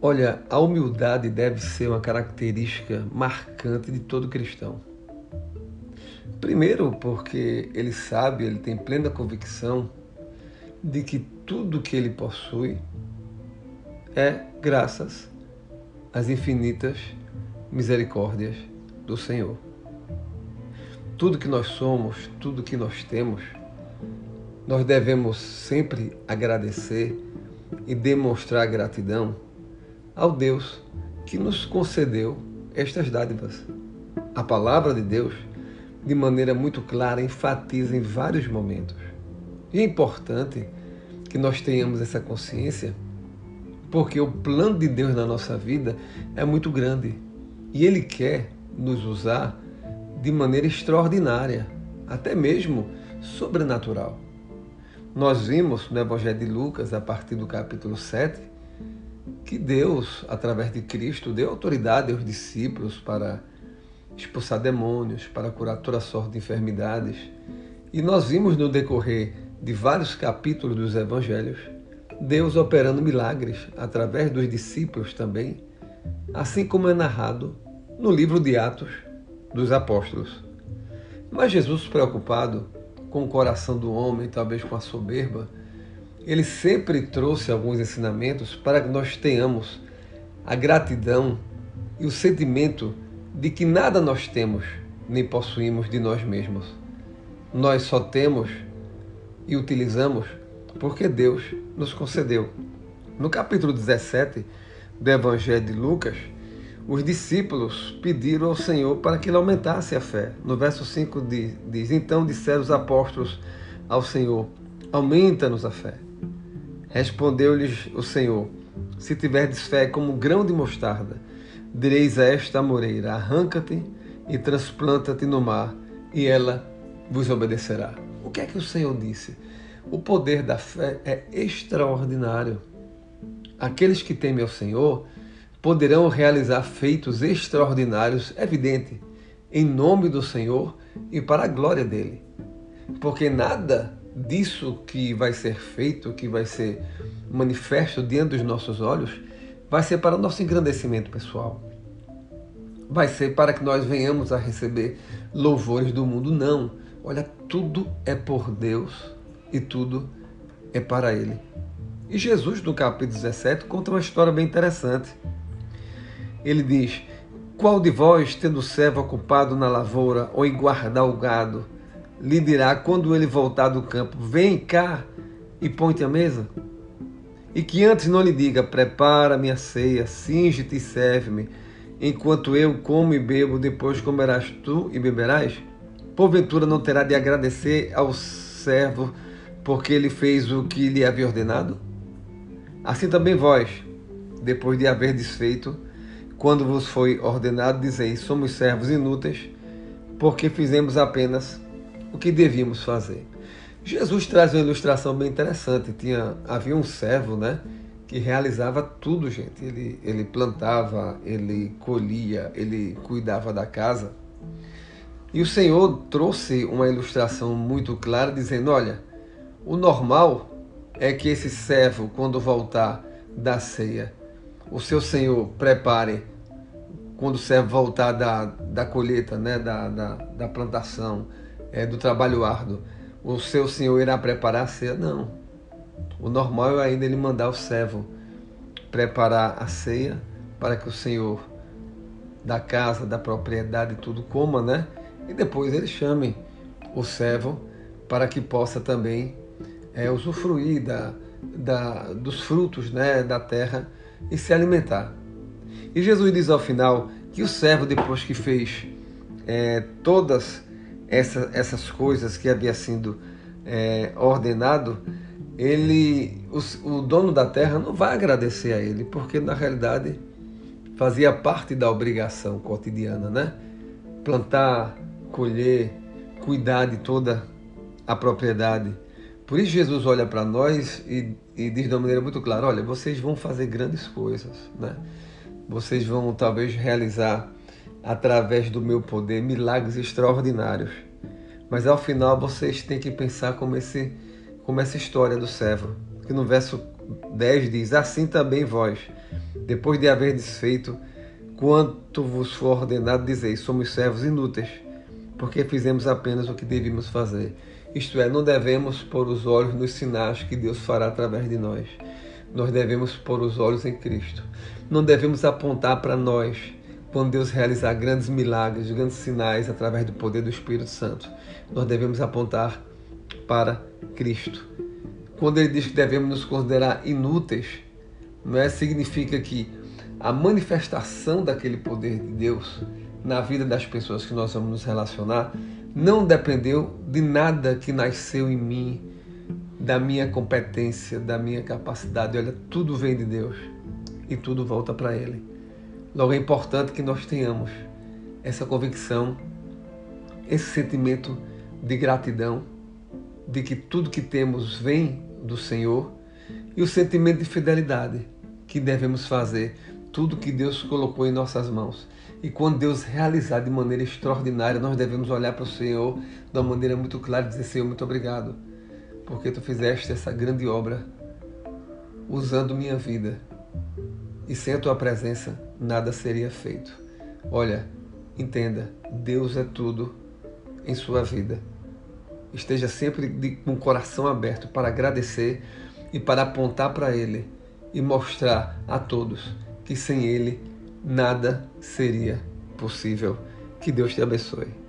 Olha, a humildade deve ser uma característica marcante de todo cristão. Primeiro, porque ele sabe, ele tem plena convicção de que tudo que ele possui é graças às infinitas misericórdias do Senhor. Tudo que nós somos, tudo que nós temos, nós devemos sempre agradecer e demonstrar gratidão ao Deus que nos concedeu estas dádivas. A palavra de Deus, de maneira muito clara, enfatiza em vários momentos. E é importante que nós tenhamos essa consciência, porque o plano de Deus na nossa vida é muito grande e Ele quer nos usar de maneira extraordinária, até mesmo sobrenatural. Nós vimos no Evangelho de Lucas, a partir do capítulo 7, que Deus, através de Cristo, deu autoridade aos discípulos para expulsar demônios, para curar toda sorte de enfermidades. E nós vimos no decorrer de vários capítulos dos Evangelhos Deus operando milagres através dos discípulos também, assim como é narrado no livro de Atos dos Apóstolos. Mas Jesus, preocupado com o coração do homem, talvez com a soberba, ele sempre trouxe alguns ensinamentos para que nós tenhamos a gratidão e o sentimento de que nada nós temos nem possuímos de nós mesmos. Nós só temos e utilizamos porque Deus nos concedeu. No capítulo 17 do Evangelho de Lucas, os discípulos pediram ao Senhor para que ele aumentasse a fé. No verso 5 diz: Então disseram os apóstolos ao Senhor: Aumenta-nos a fé. Respondeu-lhes o Senhor: Se tiverdes fé como grão de mostarda, direis a esta moreira: Arranca-te e transplanta-te no mar, e ela vos obedecerá. O que é que o Senhor disse? O poder da fé é extraordinário. Aqueles que temem ao Senhor poderão realizar feitos extraordinários, evidente, em nome do Senhor e para a glória dele. Porque nada disso que vai ser feito, que vai ser manifesto diante dos nossos olhos, vai ser para o nosso engrandecimento pessoal. Vai ser para que nós venhamos a receber louvores do mundo. Não. Olha, tudo é por Deus e tudo é para Ele. E Jesus, no capítulo 17, conta uma história bem interessante. Ele diz: Qual de vós, tendo servo ocupado na lavoura ou em guardar o gado, lhe dirá quando ele voltar do campo: Vem cá e põe-te à mesa? E que antes não lhe diga: Prepara minha ceia, singe-te e serve-me, enquanto eu como e bebo, depois comerás tu e beberás? Porventura não terá de agradecer ao servo porque ele fez o que lhe havia ordenado? Assim também vós, depois de haver desfeito, quando vos foi ordenado, dizeis: Somos servos inúteis, porque fizemos apenas o que devíamos fazer. Jesus traz uma ilustração bem interessante. Tinha, havia um servo, né, que realizava tudo, gente. Ele, ele plantava, ele colhia, ele cuidava da casa. E o Senhor trouxe uma ilustração muito clara, dizendo: olha, o normal é que esse servo, quando voltar da ceia, o seu senhor prepare, quando o servo voltar da, da colheita, né, da, da, da plantação, é, do trabalho árduo, o seu senhor irá preparar a ceia? Não. O normal é ainda ele mandar o servo preparar a ceia para que o senhor da casa, da propriedade, tudo coma, né? E depois ele chame o servo para que possa também é, usufruir da, da, dos frutos né, da terra e se alimentar. E Jesus diz ao final que o servo, depois que fez é, todas essa, essas coisas que havia sido é, ordenado, ele, o, o dono da terra não vai agradecer a ele, porque na realidade fazia parte da obrigação cotidiana, né? Plantar, colher, cuidar de toda a propriedade. Por isso Jesus olha para nós e, e, diz de uma maneira muito clara: olha, vocês vão fazer grandes coisas, né? Vocês vão talvez realizar através do meu poder milagres extraordinários. Mas ao final vocês têm que pensar como, esse, como essa história do servo, que no verso 10 diz: Assim também vós, depois de haver desfeito quanto vos for ordenado, dizeis: somos servos inúteis, porque fizemos apenas o que devíamos fazer. Isto é, não devemos pôr os olhos nos sinais que Deus fará através de nós. Nós devemos pôr os olhos em Cristo. Não devemos apontar para nós quando Deus realizar grandes milagres, grandes sinais através do poder do Espírito Santo. Nós devemos apontar para Cristo. Quando ele diz que devemos nos considerar inúteis, não é significa que a manifestação daquele poder de Deus na vida das pessoas que nós vamos nos relacionar não dependeu de nada que nasceu em mim, da minha competência, da minha capacidade. Olha, tudo vem de Deus e tudo volta para Ele. Logo é importante que nós tenhamos essa convicção, esse sentimento de gratidão, de que tudo que temos vem do Senhor e o sentimento de fidelidade que devemos fazer tudo que Deus colocou em nossas mãos. E quando Deus realizar de maneira extraordinária, nós devemos olhar para o Senhor de uma maneira muito clara e dizer: Senhor, muito obrigado, porque tu fizeste essa grande obra usando minha vida. E sem a tua presença, nada seria feito. Olha, entenda: Deus é tudo em sua vida. Esteja sempre de, com o coração aberto para agradecer e para apontar para Ele e mostrar a todos que sem Ele nada seria possível. Que Deus te abençoe.